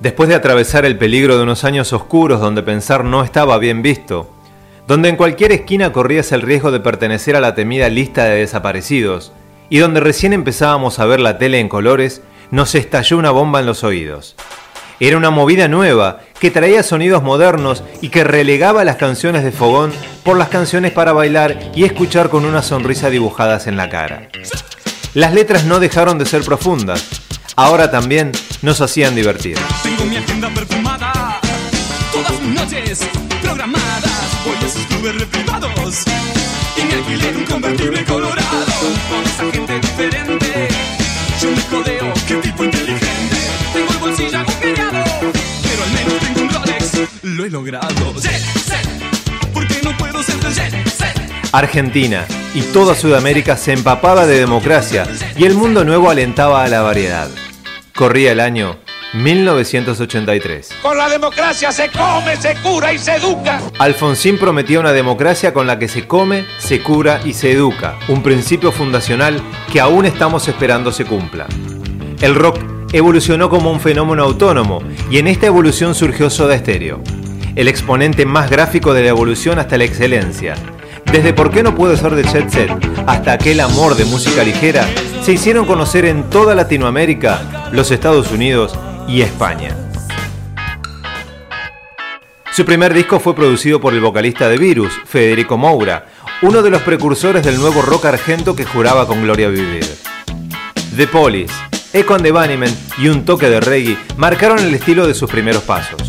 Después de atravesar el peligro de unos años oscuros donde pensar no estaba bien visto, donde en cualquier esquina corrías el riesgo de pertenecer a la temida lista de desaparecidos, y donde recién empezábamos a ver la tele en colores, nos estalló una bomba en los oídos. Era una movida nueva que traía sonidos modernos y que relegaba las canciones de Fogón por las canciones para bailar y escuchar con una sonrisa dibujadas en la cara. Las letras no dejaron de ser profundas, ahora también nos hacían divertir. Tengo mi agenda perfumada, todas mis noches programadas, voy a sus clubes privados y me alquilé un convertible colorado con esa gente diferente. Yo me codeo, qué tipo inteligente. Tengo el bolsillo agujereado, pero al menos tengo un Rolex. Lo he logrado. Jet set, Argentina y toda Sudamérica se empapaba de democracia y el mundo nuevo alentaba a la variedad. Corría el año 1983. Con la democracia se come, se cura y se educa. Alfonsín prometía una democracia con la que se come, se cura y se educa, un principio fundacional que aún estamos esperando se cumpla. El rock evolucionó como un fenómeno autónomo y en esta evolución surgió Soda Stereo, el exponente más gráfico de la evolución hasta la excelencia. Desde por qué no puedo ser de Jet Set hasta aquel amor de música ligera, se hicieron conocer en toda Latinoamérica, los Estados Unidos y España. Su primer disco fue producido por el vocalista de Virus, Federico Moura, uno de los precursores del nuevo rock argento que juraba con gloria vivir. The Police, Echo and the Bunnymen y un toque de reggae marcaron el estilo de sus primeros pasos.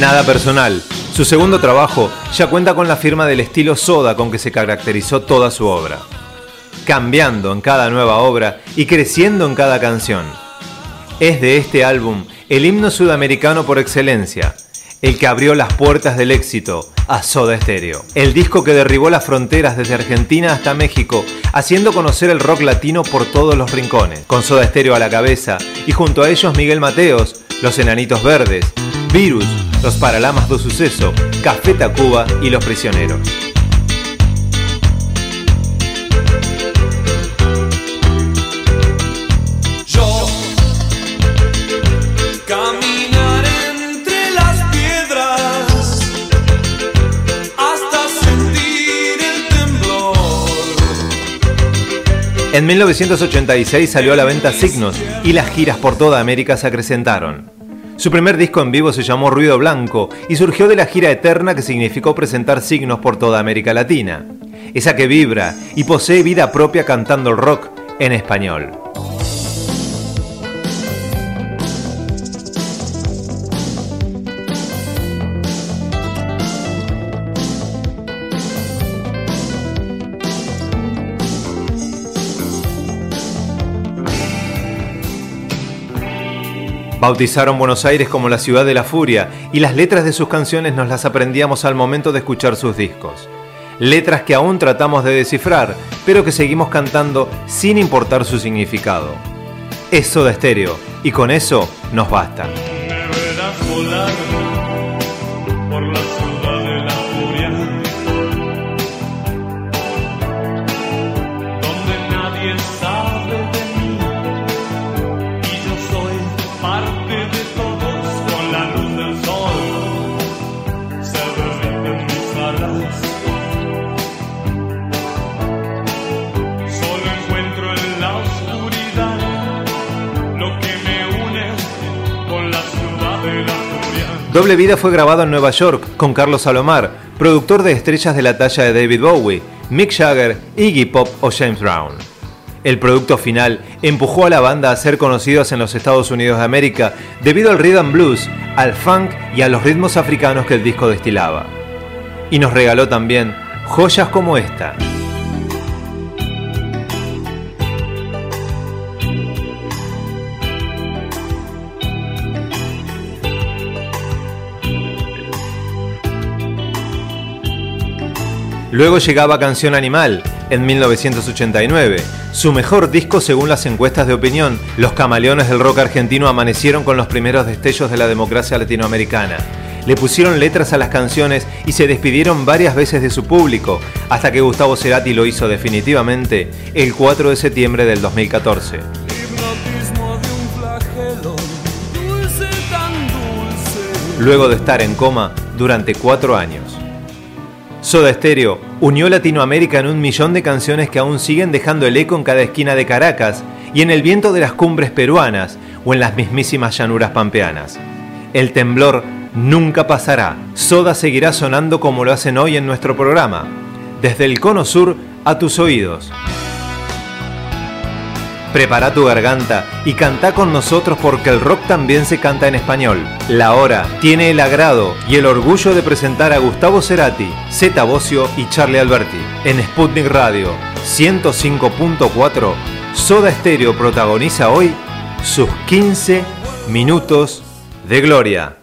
Nada personal. Su segundo trabajo ya cuenta con la firma del estilo Soda con que se caracterizó toda su obra. Cambiando en cada nueva obra y creciendo en cada canción. Es de este álbum el himno sudamericano por excelencia, el que abrió las puertas del éxito a Soda Stereo. El disco que derribó las fronteras desde Argentina hasta México, haciendo conocer el rock latino por todos los rincones. Con Soda Stereo a la cabeza y junto a ellos Miguel Mateos, Los Enanitos Verdes, Virus, Los Paralamas do Suceso, Café Tacuba y Los Prisioneros. Yo caminar entre las piedras hasta sentir el temblor. En 1986 salió a la venta Signos y las giras por toda América se acrecentaron. Su primer disco en vivo se llamó Ruido Blanco y surgió de la gira eterna que significó presentar signos por toda América Latina. Esa que vibra y posee vida propia cantando el rock en español. Bautizaron Buenos Aires como la ciudad de la furia y las letras de sus canciones nos las aprendíamos al momento de escuchar sus discos. Letras que aún tratamos de descifrar, pero que seguimos cantando sin importar su significado. Es Soda Stereo y con eso nos basta. Doble Vida fue grabado en Nueva York con Carlos Salomar, productor de estrellas de la talla de David Bowie, Mick Jagger, Iggy Pop o James Brown. El producto final empujó a la banda a ser conocidos en los Estados Unidos de América debido al rhythm blues, al funk y a los ritmos africanos que el disco destilaba. Y nos regaló también joyas como esta. Luego llegaba Canción Animal, en 1989, su mejor disco según las encuestas de opinión. Los camaleones del rock argentino amanecieron con los primeros destellos de la democracia latinoamericana. Le pusieron letras a las canciones y se despidieron varias veces de su público, hasta que Gustavo Cerati lo hizo definitivamente el 4 de septiembre del 2014. Luego de estar en coma durante cuatro años. Soda Stereo unió Latinoamérica en un millón de canciones que aún siguen dejando el eco en cada esquina de Caracas y en el viento de las cumbres peruanas o en las mismísimas llanuras pampeanas. El temblor nunca pasará. Soda seguirá sonando como lo hacen hoy en nuestro programa, desde el cono sur a tus oídos. Prepara tu garganta y canta con nosotros porque el rock también se canta en español. La hora tiene el agrado y el orgullo de presentar a Gustavo Cerati, Zeta Bocio y Charlie Alberti. En Sputnik Radio 105.4, Soda Stereo protagoniza hoy sus 15 minutos de gloria.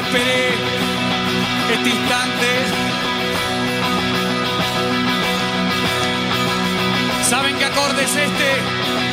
Esperé este instante. ¿Saben qué acorde es este?